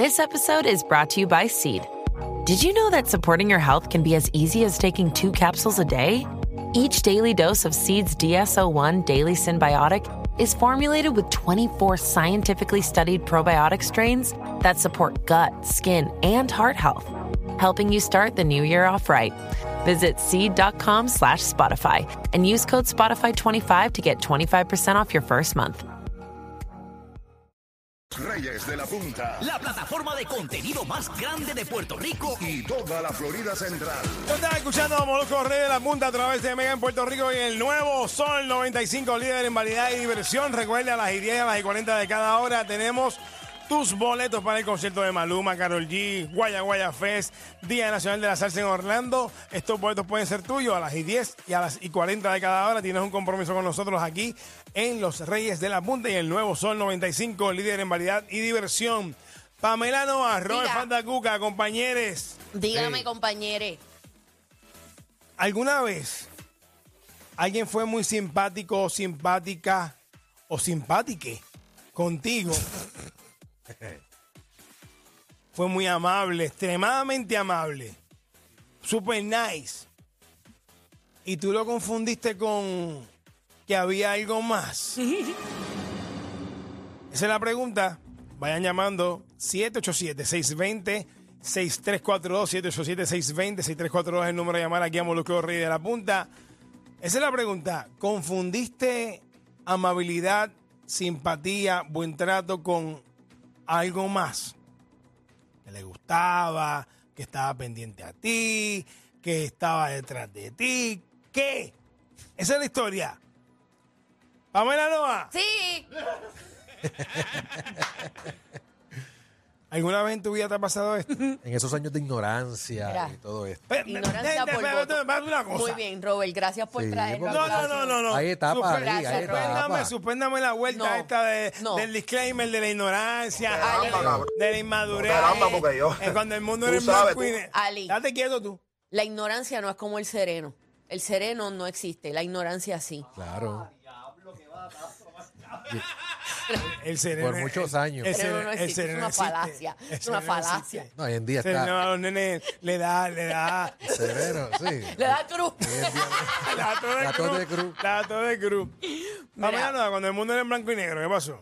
This episode is brought to you by Seed. Did you know that supporting your health can be as easy as taking two capsules a day? Each daily dose of Seed's DSO1 Daily Symbiotic is formulated with 24 scientifically studied probiotic strains that support gut, skin, and heart health, helping you start the new year off right. Visit seed.com slash Spotify and use code Spotify25 to get 25% off your first month. Reyes de la Punta La plataforma de contenido más grande de Puerto Rico. y toda la Florida Central. Estás escuchando a Molusco Rey de la Punta a través de Mega en Puerto Rico y el nuevo Sol 95, líder en variedad y diversión. Recuerda, a las y 10, a las y 40 de cada hora tenemos tus boletos para el concierto de Maluma, Carol G, Guaya Guaya Fest, Día Nacional de la Salsa en Orlando. Estos boletos pueden ser tuyos a las y 10 y a las y 40 de cada hora. Tienes un compromiso con nosotros aquí en Los Reyes de la Punta y el nuevo Sol 95, líder en variedad y diversión. Pamela Noa, Robert. Fantacuca, compañeros. Dígame, compañere. ¿Alguna vez alguien fue muy simpático o simpática o simpátique contigo? Fue muy amable, extremadamente amable, super nice. Y tú lo confundiste con que había algo más. Esa es la pregunta. Vayan llamando 787-620. 6342 787 620 6342 es el número de llamar aquí a Molusco Rey de la Punta. Esa es la pregunta. ¿Confundiste amabilidad, simpatía, buen trato con algo más? Que le gustaba, que estaba pendiente a ti, que estaba detrás de ti. ¿Qué? Esa es la historia. Pamela Noa, Sí. ¿alguna vez en tu vida te ha pasado esto? En esos años de ignorancia Mira. y todo esto. Ignorancia por voto. Muy bien, Robert. Gracias por Sí, a No, no, no, no, no. Hay ahí, hay Suspéndame, etapas. suspéndame la vuelta No, esta de- no. del disclaimer de la ignorancia, Ali. de, de la inmadurez. Caramba, porque yo- Eh, cuando el mundo era blanco y Ali. Date quieto tú. La ignorancia no es como el sereno. El sereno no existe. La ignorancia sí. Claro. El. Por muchos años. El sereno, no existe, es una existe. falacia, El es una falacia. No, hoy en día está a los nenes le da, le da. severo, sí. Le da cruz. La to de La to cruz. cruz. La to de cruz. Vamos Mira. a nada, cuando el mundo era en blanco y negro, ¿qué pasó?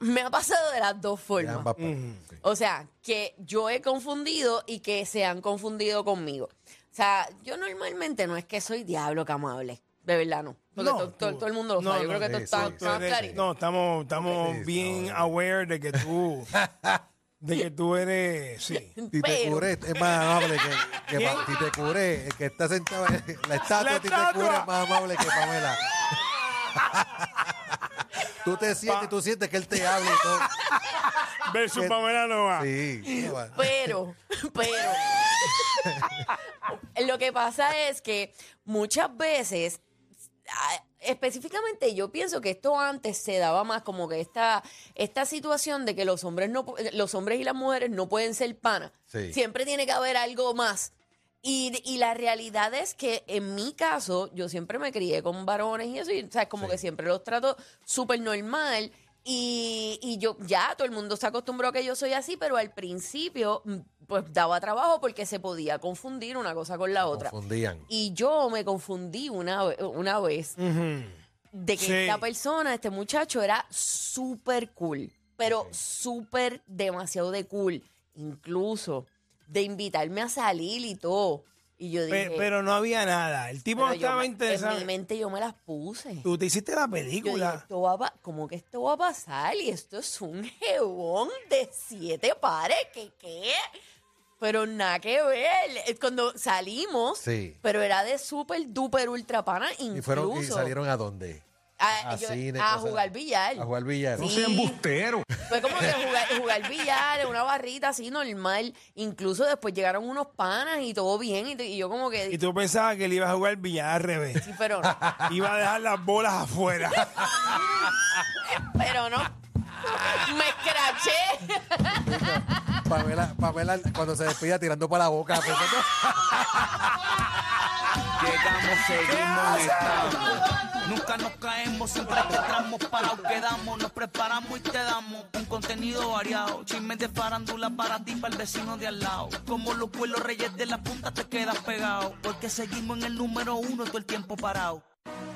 Me ha pasado de las dos De formas. ambas partes. O sea, que yo he confundido y que se han confundido conmigo. O sea, yo normalmente no es que soy diablo que amable. De verdad no. Porque No, to- to- tú- todo, el mundo lo no, sabe. Yo no, creo que sí, esto está, sí, Tú está eres- clarito. no, estamos, estamos Sí, bien no. aware de que tú, de que tú eres, sí. Tite Pero- Curé es más amable que, que. Pa- Tite Curé, el que está sentado en la estatua de Tite estatua. Curé es más amable que Pamela. tú te sientes, tú sientes que él te habla y todo. Versus Que- Pamela Nova. Sí. no va. Pero, pero, lo que pasa es que muchas veces, específicamente yo pienso que esto antes se daba más como que esta, esta situación de que los hombres no, los hombres y las mujeres no pueden ser panas. Sí. Siempre tiene que haber algo más. Y, y la realidad es que en mi caso, yo siempre me crié con varones y eso, y o sea, como Sí. que siempre los trato súper normal. Y, y yo, ya todo el mundo se acostumbró a que yo soy así, pero al principio, pues daba trabajo porque se podía confundir una cosa con la otra. Confundían. Y yo me confundí una, ve- una vez de que Sí. esta persona, este muchacho, era súper cool, pero súper demasiado de cool. Incluso de invitarme a salir y todo. Y yo dije, Pe- pero no había nada. El tipo pero no yo estaba me- interesado. En mi mente yo me las puse. Tú te hiciste la Yo dije, película. esto va a pa- ¿cómo que esto va a pasar? Y esto es un jebón de siete pares. ¿Qué qué? Pero nada que ver. Eh, Cuando salimos, Sí. pero era de súper duper ultra pana, incluso. Y fueron y salieron a dónde? a, a yo- cine, a cosas- jugar billar. A jugar billar. Sí. Fue como que jugar, jugar billar en una barrita así normal. Incluso después llegaron unos panas y todo bien. Y, y yo como que... Y tú pensabas que él iba a jugar billar al revés. Sí, pero no. Iba a dejar las bolas afuera. Pero no. Me escraché. Pamela, Pamela, cuando se despida tirando para la boca. pensando- Llegamos, seguimos, estamos. Nunca nos caemos, siempre que entramos parados quedamos. Nos preparamos y te damos un contenido variado. Chismes de farándula para ti, para el vecino de al lado. Como los pueblos reyes de la punta te quedas pegado. Porque seguimos en el número uno todo el tiempo parado.